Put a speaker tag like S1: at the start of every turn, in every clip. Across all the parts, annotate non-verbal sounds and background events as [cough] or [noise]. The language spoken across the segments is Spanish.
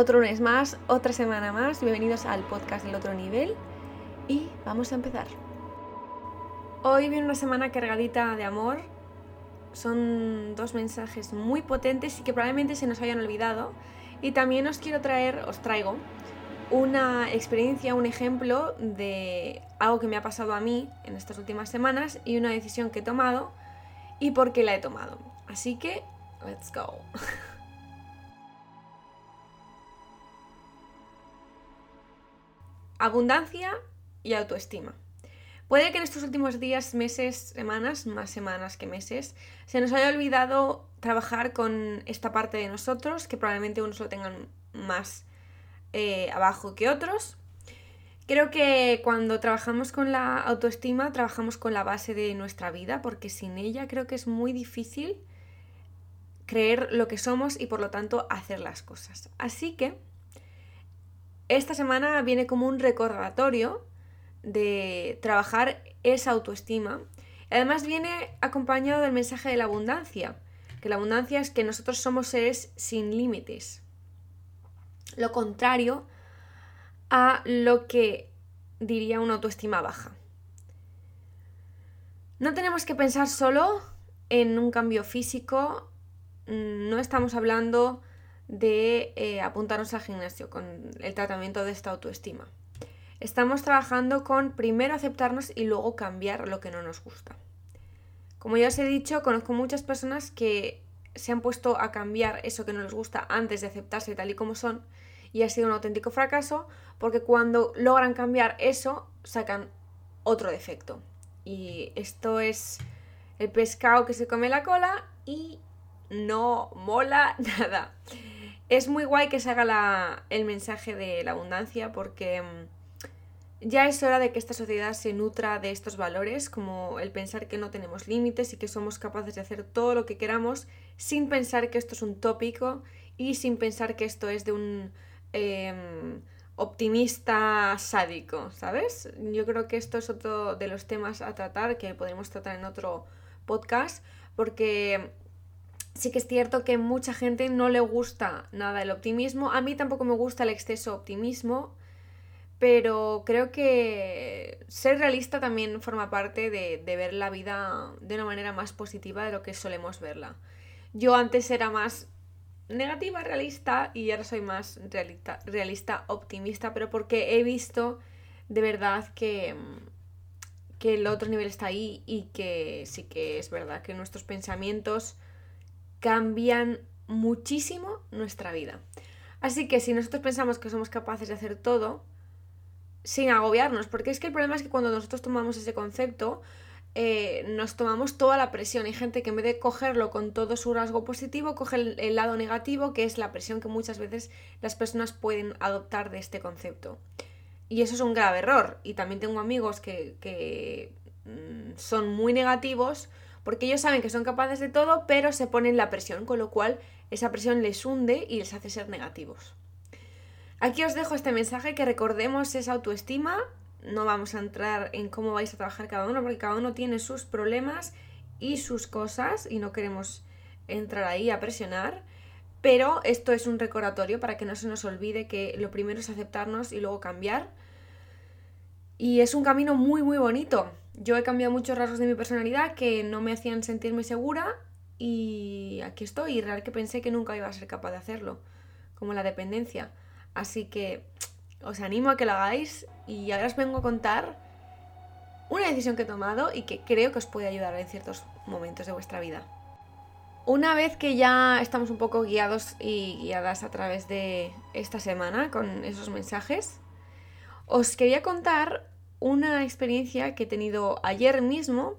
S1: Otro lunes más, otra semana más. Bienvenidos al podcast del otro nivel y vamos a empezar. Hoy viene una semana cargadita de amor. Son dos mensajes muy potentes y que probablemente se nos hayan olvidado. Y también os quiero traer, os traigo una experiencia, un ejemplo de algo que me ha pasado a mí en estas últimas semanas y una decisión que he tomado y por qué la he tomado. Así que, let's go. [laughs] Abundancia y autoestima. Puede que en estos últimos días, meses, semanas, más semanas que meses, se nos haya olvidado trabajar con esta parte de nosotros, que probablemente unos lo tengan más eh, abajo que otros. Creo que cuando trabajamos con la autoestima, trabajamos con la base de nuestra vida, porque sin ella creo que es muy difícil creer lo que somos y por lo tanto hacer las cosas. Así que esta semana viene como un recordatorio de trabajar esa autoestima. Además viene acompañado del mensaje de la abundancia, que la abundancia es que nosotros somos seres sin límites. Lo contrario a lo que diría una autoestima baja. No tenemos que pensar solo en un cambio físico, no estamos hablando de eh, apuntarnos al gimnasio con el tratamiento de esta autoestima. Estamos trabajando con primero aceptarnos y luego cambiar lo que no nos gusta. Como ya os he dicho, conozco muchas personas que se han puesto a cambiar eso que no les gusta antes de aceptarse tal y como son y ha sido un auténtico fracaso porque cuando logran cambiar eso sacan otro defecto. Y esto es el pescado que se come la cola y no mola [laughs] nada. Es muy guay que se haga el mensaje de la abundancia porque mm, ya es hora de que esta sociedad se nutra de estos valores, como el pensar que no tenemos límites y que somos capaces de hacer todo lo que queramos sin pensar que esto es un tópico y sin pensar que esto es de un em, optimista sádico, ¿sabes? Yo creo que esto es otro de los temas a tratar que podemos tratar en otro podcast porque sí que es cierto que mucha gente no le gusta nada el optimismo. A mí tampoco me gusta el exceso optimismo, pero creo que ser realista también forma parte de, ver la vida de una manera más positiva de lo que solemos verla. Yo antes era más negativa, realista, y ahora soy más realista, realista optimista, pero porque he visto de verdad que, que el otro nivel está ahí y que sí que es verdad que nuestros pensamientos cambian muchísimo nuestra vida. Así que si nosotros pensamos que somos capaces de hacer todo, sin agobiarnos, porque es que el problema es que cuando nosotros tomamos ese concepto, eh, nos tomamos toda la presión. Hay gente que en vez de cogerlo con todo su rasgo positivo, coge el, lado negativo, que es la presión que muchas veces las personas pueden adoptar de este concepto. Y eso es un grave error. Y también tengo amigos que, que mm, son muy negativos porque ellos saben que son capaces de todo, pero se ponen la presión, con lo cual esa presión les hunde y les hace ser negativos. Aquí os dejo este mensaje que recordemos esa autoestima. No vamos a entrar en cómo vais a trabajar cada uno, porque cada uno tiene sus problemas y sus cosas y no queremos entrar ahí a presionar. Pero esto es un recordatorio para que no se nos olvide que lo primero es aceptarnos y luego cambiar. Y es un camino muy, muy bonito. Yo he cambiado muchos rasgos de mi personalidad que no me hacían sentirme segura y aquí estoy. Y real que pensé que nunca iba a ser capaz de hacerlo, como la dependencia. Así que os animo a que lo hagáis y ahora os vengo a contar una decisión que he tomado y que creo que os puede ayudar en ciertos momentos de vuestra vida. Una vez que ya estamos un poco guiados y guiadas a través de esta semana con esos mensajes, os quería contar una experiencia que he tenido ayer mismo.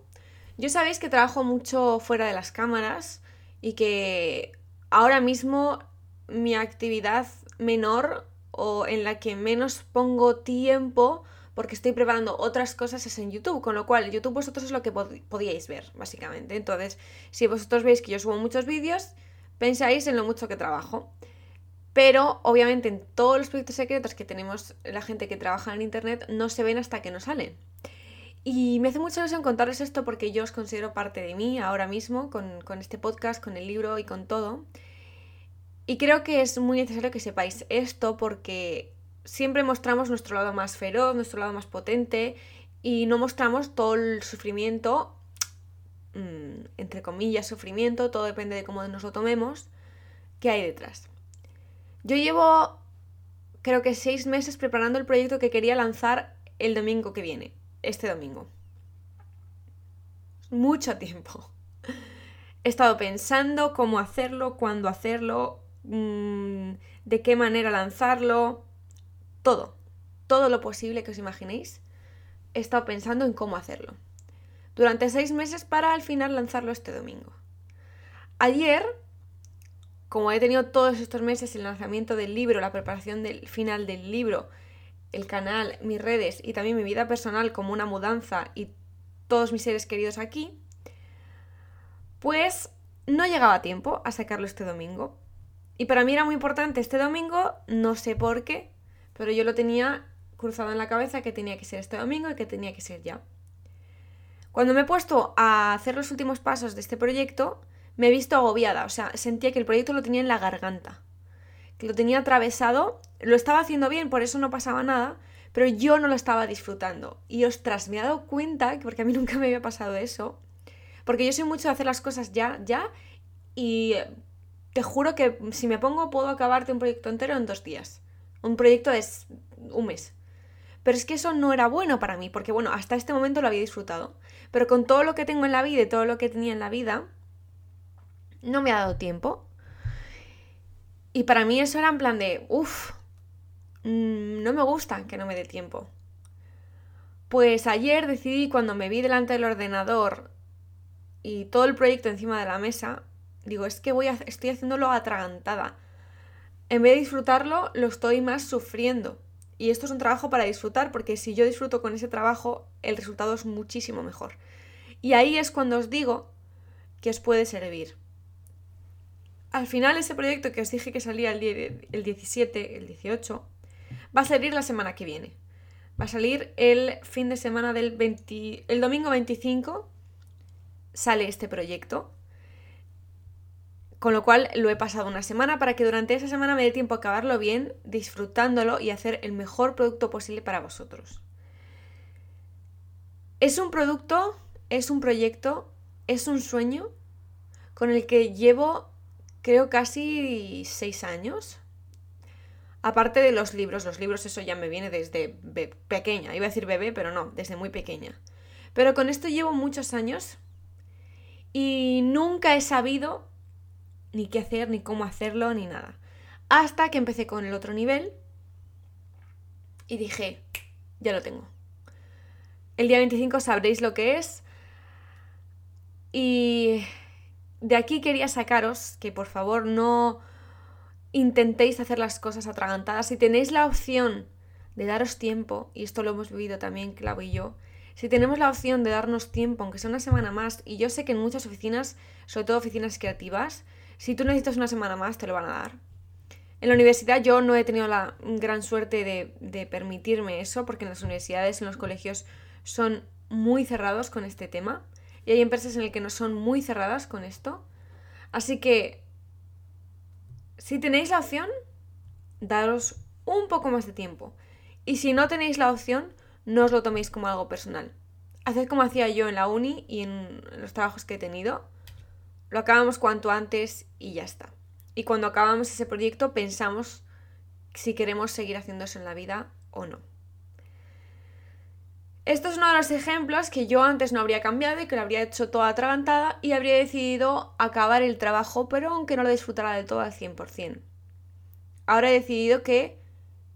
S1: Yo sabéis que trabajo mucho fuera de las cámaras y que ahora mismo mi actividad menor o en la que menos pongo tiempo porque estoy preparando otras cosas es en YouTube, con lo cual YouTube vosotros es lo que podíais ver, básicamente. Entonces, si vosotros veis que yo subo muchos vídeos, pensáis en lo mucho que trabajo. Pero obviamente en todos los proyectos secretos que tenemos la gente que trabaja en Internet no se ven hasta que no salen. Y me hace mucha ilusión contarles esto porque yo os considero parte de mí ahora mismo con, con este podcast, con el libro y con todo. Y creo que es muy necesario que sepáis esto porque siempre mostramos nuestro lado más feroz, nuestro lado más potente y no mostramos todo el sufrimiento, mm, entre comillas, sufrimiento, todo depende de cómo nos lo tomemos, que hay detrás. Yo llevo, creo que seis meses preparando el proyecto que quería lanzar el domingo que viene, este domingo. Mucho tiempo. [laughs] He estado pensando cómo hacerlo, cuándo hacerlo, mm, de qué manera lanzarlo, todo, todo lo posible que os imaginéis he estado pensando en cómo hacerlo. Durante seis meses para al final lanzarlo este domingo. Ayer, como he tenido todos estos meses el lanzamiento del libro, la preparación del final del libro, el canal, mis redes y también mi vida personal como una mudanza y todos mis seres queridos aquí, pues no llegaba tiempo a sacarlo este domingo. Y para mí era muy importante este domingo, no sé por qué, pero yo lo tenía cruzado en la cabeza que tenía que ser este domingo y que tenía que ser ya. Cuando me he puesto a hacer los últimos pasos de este proyecto, me he visto agobiada, o sea, sentía que el proyecto lo tenía en la garganta, que lo tenía atravesado, lo estaba haciendo bien, por eso no pasaba nada, pero yo no lo estaba disfrutando. Y ostras, me he dado cuenta, porque a mí [laughs] nunca me había pasado eso, porque yo soy mucho de hacer las cosas ya, ya, y te juro que si me pongo puedo acabarte un proyecto entero en dos días. Un proyecto es un mes. Pero es que eso no era bueno para mí, porque bueno, hasta este momento lo había disfrutado. Pero con todo lo que tengo en la vida y todo lo que tenía en la vida, no me ha dado tiempo. Y para mí eso era en plan de, uff, mm, no me gusta que no me dé tiempo. Pues ayer decidí, cuando me vi delante del ordenador y todo el proyecto encima de la mesa, digo, es que voy a, estoy haciéndolo atragantada. En vez de disfrutarlo, lo estoy más sufriendo. Y esto es un trabajo para disfrutar, porque si yo disfruto con ese trabajo, el resultado es muchísimo mejor. Y ahí es cuando os digo que os puede servir. Al final ese proyecto que os dije que salía el, el 17, el 18, va a salir la semana que viene. Va a salir el fin de semana del 20, el domingo 25 sale este proyecto con lo cual lo he pasado una semana para que durante esa semana me dé tiempo a acabarlo bien, disfrutándolo y hacer el mejor producto posible para vosotros. Es un producto, es un proyecto, es un sueño con el que llevo creo casi seis años. Aparte de los libros, los libros eso ya me viene desde pequeña, iba a decir bebé, pero no, desde muy pequeña. Pero con esto llevo muchos años y nunca he sabido ni qué hacer, ni cómo hacerlo, ni nada. Hasta que empecé con el otro nivel y dije, ya lo tengo. El día 25 sabréis lo que es. Y de aquí quería sacaros que por favor no intentéis hacer las cosas atragantadas. Si tenéis la opción de daros tiempo, y esto lo hemos vivido también Clau y yo, si tenemos la opción de darnos tiempo, aunque sea una semana más, y yo sé que en muchas oficinas, sobre todo oficinas creativas, si tú necesitas una semana más, te lo van a dar. En la universidad yo no he tenido la gran suerte de, permitirme eso, porque en las universidades, en los colegios, son muy cerrados con este tema. Y hay empresas en las que no son muy cerradas con esto. Así que, si tenéis la opción, daros un poco más de tiempo. Y si no tenéis la opción, no os lo toméis como algo personal. Haced como hacía yo en la uni y en los trabajos que he tenido lo acabamos cuanto antes y ya está. Y cuando acabamos ese proyecto pensamos si queremos seguir haciendo eso en la vida o no. Esto es uno de los ejemplos que yo antes no habría cambiado y que lo habría hecho toda atragantada y habría decidido acabar el trabajo, pero aunque no lo disfrutara del todo al 100%. Ahora he decidido que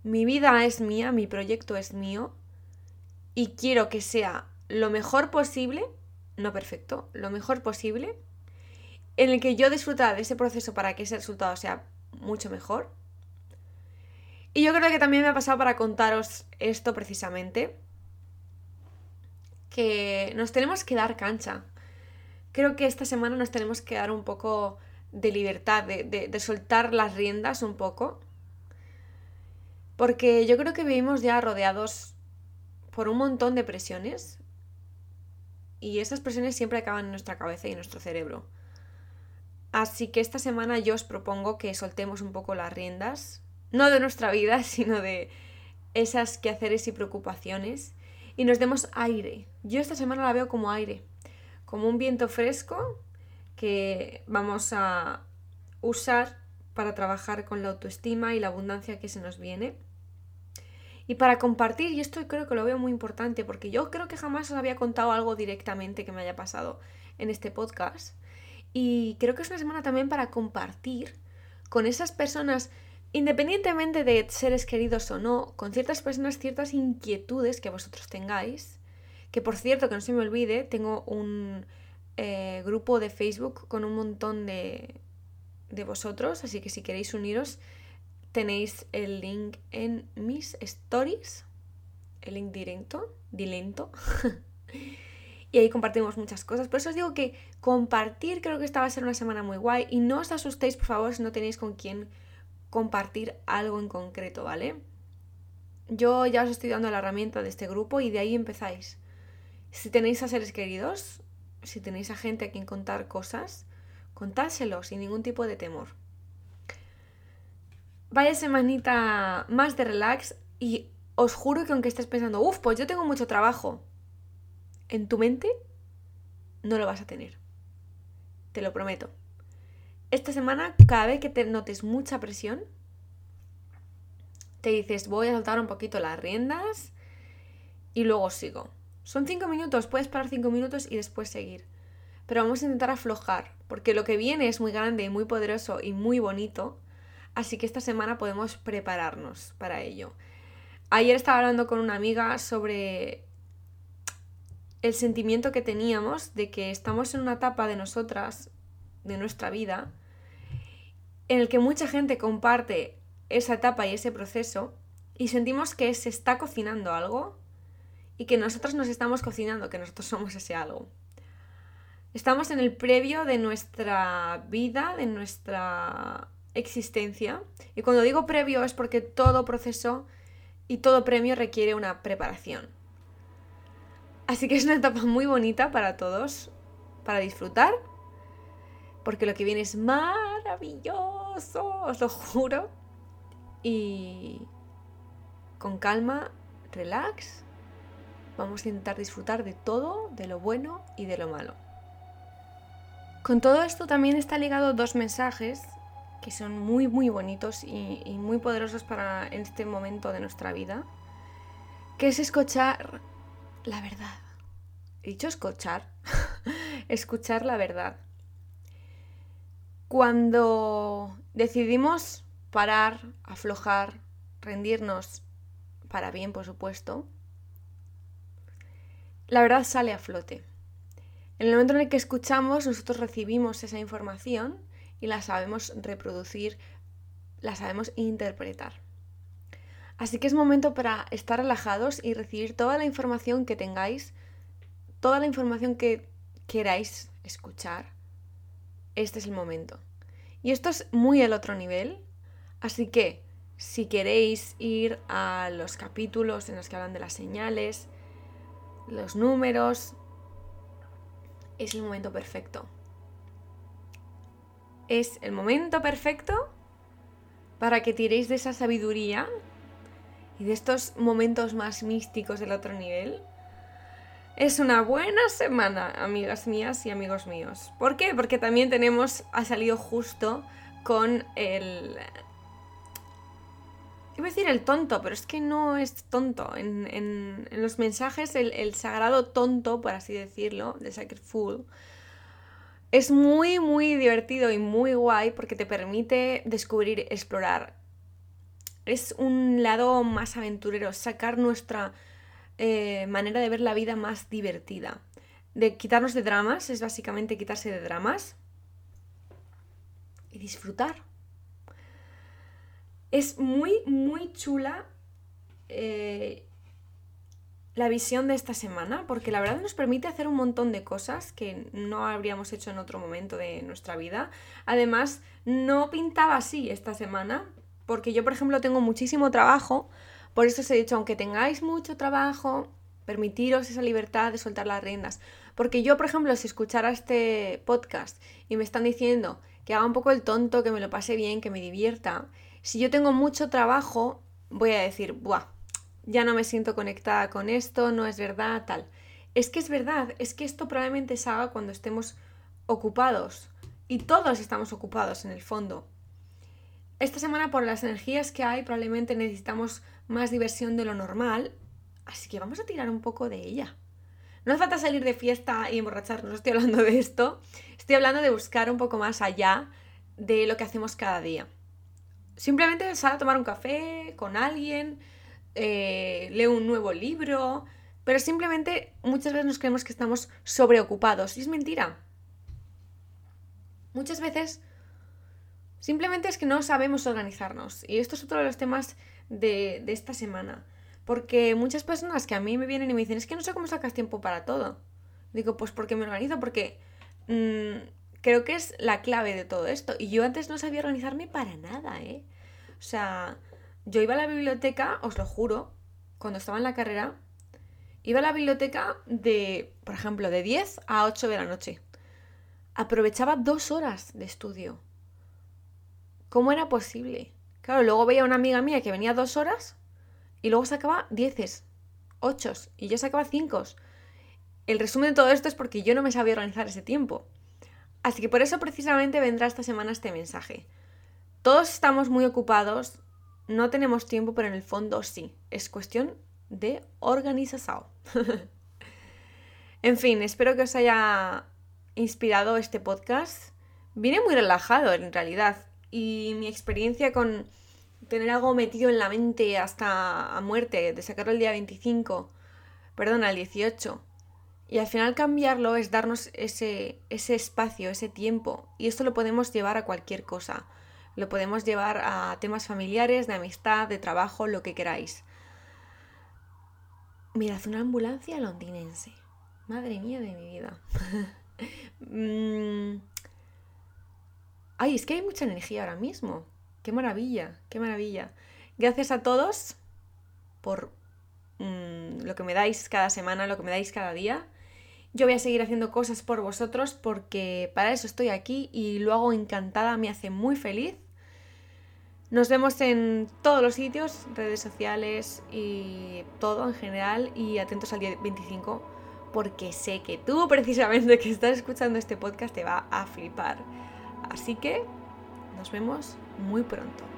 S1: mi vida es mía, mi proyecto es mío y quiero que sea lo mejor posible, no perfecto, lo mejor posible en el que yo disfrutara de ese proceso para que ese resultado sea mucho mejor. Y yo creo que también me ha pasado para contaros esto precisamente, que nos tenemos que dar cancha. Creo que esta semana nos tenemos que dar un poco de libertad, de, soltar las riendas un poco, porque yo creo que vivimos ya rodeados por un montón de presiones y esas presiones siempre acaban en nuestra cabeza y en nuestro cerebro. Así que esta semana yo os propongo que soltemos un poco las riendas, no de nuestra vida, [laughs] sino de esas quehaceres y preocupaciones, y nos demos aire. Yo esta semana la veo como aire, como un viento fresco que vamos a usar para trabajar con la autoestima y la abundancia que se nos viene. Y para compartir, y esto creo que lo veo muy importante, porque yo creo que jamás os había contado algo directamente que me haya pasado en este podcast. Y creo que es una semana también para compartir con esas personas, independientemente de seres queridos o no, con ciertas personas ciertas inquietudes que vosotros tengáis. Que por cierto, que no se me olvide, tengo un eh, grupo de Facebook con un montón de, de vosotros, así que si queréis uniros, tenéis el link en mis stories, el link directo, dilento. [laughs] y ahí compartimos muchas cosas. Por eso os digo que compartir creo que esta va a ser una semana muy guay y no os asustéis, por favor, si no tenéis con quién compartir algo en concreto, ¿vale? Yo ya os estoy dando la herramienta de este grupo y de ahí empezáis. Si tenéis a seres queridos, si tenéis a gente a quien contar cosas, contárselo sin ningún tipo de temor. Vaya semanita más de relax y os juro que aunque estés pensando, uff, pues yo tengo mucho trabajo, en tu mente no lo vas a tener. Te lo prometo. Esta semana, cada vez que te notes mucha presión, te dices, voy a soltar un poquito las riendas y luego sigo. Son cinco minutos, puedes parar cinco minutos y después seguir. Pero vamos a intentar aflojar, porque lo que viene es muy grande, muy poderoso y muy bonito. Así que esta semana podemos prepararnos para ello. Ayer estaba hablando con una amiga sobre el sentimiento que teníamos de que estamos en una etapa de nosotras, de nuestra vida, en el que mucha gente comparte esa etapa y ese proceso y sentimos que se está cocinando algo y que nosotros nos estamos cocinando, que nosotros somos ese algo. Estamos en el previo de nuestra vida, de nuestra existencia. Y cuando digo previo es porque todo proceso y todo premio requiere una preparación. Así que es una etapa muy bonita para todos, para disfrutar, porque lo que viene es maravilloso, os lo juro. Y con calma, relax, vamos a intentar disfrutar de todo, de lo bueno y de lo malo. Con todo esto también está ligado dos mensajes que son muy muy bonitos y, y muy poderosos para este momento de nuestra vida, que es escuchar la verdad. He dicho escuchar. [laughs] escuchar la verdad. Cuando decidimos parar, aflojar, rendirnos, para bien, por supuesto, la verdad sale a flote. En el momento en el que escuchamos, nosotros recibimos esa información y la sabemos reproducir, la sabemos interpretar. Así que es momento para estar relajados y recibir toda la información que tengáis, toda la información que queráis escuchar. Este es el momento. Y esto es muy el otro nivel, así que si queréis ir a los capítulos en los que hablan de las señales, los números, es el momento perfecto. Es el momento perfecto para que tiréis de esa sabiduría y de estos momentos más místicos del otro nivel. Es una buena semana, amigas mías y amigos míos. ¿Por qué? Porque también tenemos, ha salido justo con el... Iba a decir el tonto, pero es que no es tonto. En, los mensajes, el, sagrado tonto, por así decirlo, de Sacred Fool, es muy, muy divertido y muy guay porque te permite descubrir, explorar es un lado más aventurero, sacar nuestra eh, manera de ver la vida más divertida. De quitarnos de dramas, es básicamente quitarse de dramas y disfrutar. Es muy, muy chula eh, la visión de esta semana, porque la verdad nos permite hacer un montón de cosas que no habríamos hecho en otro momento de nuestra vida. Además, no pintaba así esta semana, porque yo, por ejemplo, tengo muchísimo trabajo, por eso os he dicho, aunque tengáis mucho trabajo, permitiros esa libertad de soltar las riendas. Porque yo, por ejemplo, si escuchara este podcast y me están diciendo que haga un poco el tonto, que me lo pase bien, que me divierta. Si yo tengo mucho trabajo, voy a decir, ¡buah! Ya no me siento conectada con esto, no es verdad, tal. Es que es verdad, es que esto probablemente se haga cuando estemos ocupados. Y todos estamos ocupados en el fondo. Esta semana, por las energías que hay, probablemente necesitamos más diversión de lo normal. Así que vamos a tirar un poco de ella. No hace falta salir de fiesta y emborracharnos, no estoy hablando de esto. Estoy hablando de buscar un poco más allá de lo que hacemos cada día. Simplemente sal a tomar un café con alguien, eh, un nuevo libro, pero simplemente muchas veces nos creemos que estamos sobreocupados y es mentira. Muchas veces simplemente es que no sabemos organizarnos y esto es otro de los temas de, de esta semana. Porque muchas personas que a mí me vienen y me dicen, es que no sé cómo sacas tiempo para todo. Digo, pues porque me organizo, porque mm, creo que es la clave de todo esto. Y yo antes no sabía organizarme para nada, ¿eh? O sea, yo iba a la biblioteca, os lo juro, cuando estaba en la carrera, iba a la biblioteca de, por ejemplo, de 10 a 8 de la noche. Aprovechaba dos horas de estudio. ¿Cómo era posible? Claro, luego veía a una amiga mía que venía dos horas y luego sacaba dieces, ochos, y yo sacaba cinco. El resumen de todo esto es porque yo no me sabía organizar ese tiempo. Así que por eso precisamente vendrá esta semana este mensaje. Todos estamos muy ocupados, no tenemos tiempo, pero en el fondo sí. Es cuestión de organización. [laughs] en fin, espero que os haya inspirado este podcast. Viene muy relajado en realidad y mi experiencia con tener algo metido en la mente hasta a muerte, de sacarlo el día 25, perdón, al 18. Y al final cambiarlo es darnos ese, ese espacio, ese tiempo. Y esto lo podemos llevar a cualquier cosa. Lo podemos llevar a temas familiares, de amistad, de trabajo, lo que queráis. Mirad, una ambulancia londinense. Madre mía de mi vida. [laughs] Mm. Ay, es que hay mucha energía ahora mismo. Qué maravilla, qué maravilla. Gracias a todos por mm, lo que me dais cada semana, lo que me dais cada día. Yo voy a seguir haciendo cosas por vosotros porque para eso estoy aquí y lo hago encantada, me hace muy feliz. Nos vemos en todos los sitios, redes sociales y todo en general y atentos al día 25 porque sé que tú precisamente que estás escuchando este podcast te va a flipar. Así que nos vemos muy pronto.